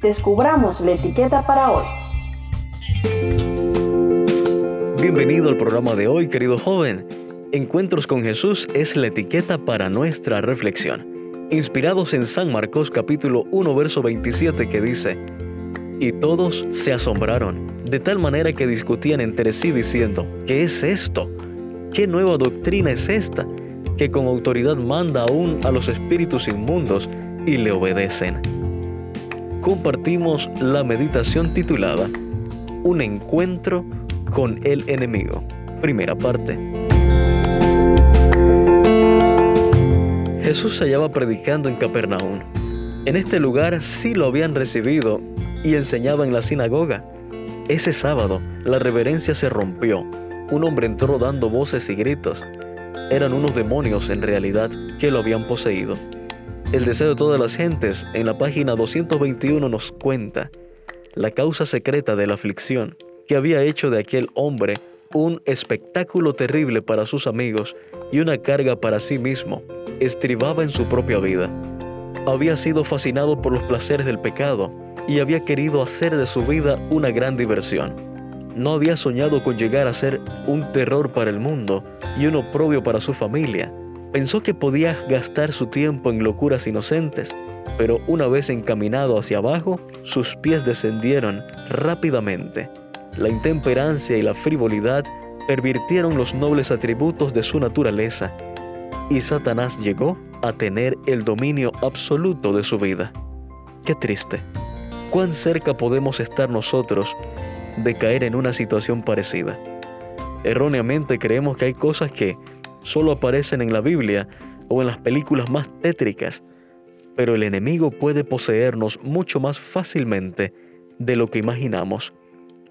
descubramos la etiqueta para hoy. Bienvenido al programa de hoy, querido joven. Encuentros con Jesús es la etiqueta para nuestra reflexión. Inspirados en San Marcos capítulo 1 verso 27 que dice, Y todos se asombraron, de tal manera que discutían entre sí diciendo, ¿qué es esto? ¿Qué nueva doctrina es esta? Que con autoridad manda aún a los espíritus inmundos y le obedecen. Compartimos la meditación titulada Un encuentro con el enemigo. Primera parte. Jesús se hallaba predicando en Capernaum. En este lugar sí lo habían recibido y enseñaba en la sinagoga. Ese sábado la reverencia se rompió. Un hombre entró dando voces y gritos. Eran unos demonios en realidad que lo habían poseído. El deseo de todas las gentes en la página 221 nos cuenta la causa secreta de la aflicción que había hecho de aquel hombre un espectáculo terrible para sus amigos y una carga para sí mismo, estribaba en su propia vida. Había sido fascinado por los placeres del pecado y había querido hacer de su vida una gran diversión. No había soñado con llegar a ser un terror para el mundo y un oprobio para su familia. Pensó que podía gastar su tiempo en locuras inocentes, pero una vez encaminado hacia abajo, sus pies descendieron rápidamente la intemperancia y la frivolidad pervirtieron los nobles atributos de su naturaleza y Satanás llegó a tener el dominio absoluto de su vida. Qué triste. ¿Cuán cerca podemos estar nosotros de caer en una situación parecida? Erróneamente creemos que hay cosas que solo aparecen en la Biblia o en las películas más tétricas, pero el enemigo puede poseernos mucho más fácilmente de lo que imaginamos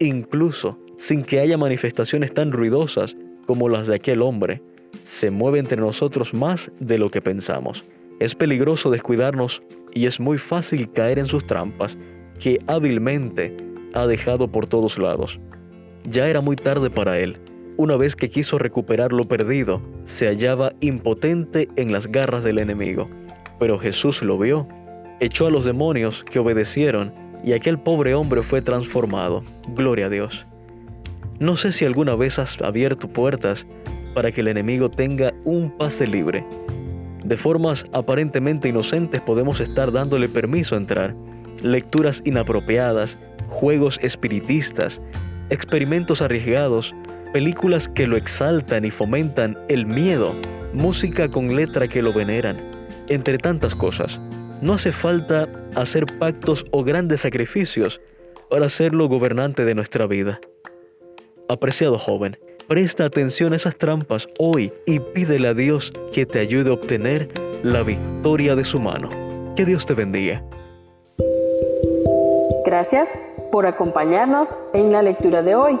incluso sin que haya manifestaciones tan ruidosas como las de aquel hombre, se mueve entre nosotros más de lo que pensamos. Es peligroso descuidarnos y es muy fácil caer en sus trampas, que hábilmente ha dejado por todos lados. Ya era muy tarde para él. Una vez que quiso recuperar lo perdido, se hallaba impotente en las garras del enemigo. Pero Jesús lo vio, echó a los demonios que obedecieron y aquel pobre hombre fue transformado. Gloria a Dios. No sé si alguna vez has abierto puertas para que el enemigo tenga un pase libre. De formas aparentemente inocentes podemos estar dándole permiso a entrar. Lecturas inapropiadas, juegos espiritistas, experimentos arriesgados, películas que lo exaltan y fomentan el miedo, música con letra que lo veneran, entre tantas cosas. No hace falta hacer pactos o grandes sacrificios para hacerlo gobernante de nuestra vida. Apreciado joven, presta atención a esas trampas hoy y pídele a Dios que te ayude a obtener la victoria de su mano. Que Dios te bendiga. Gracias por acompañarnos en la lectura de hoy.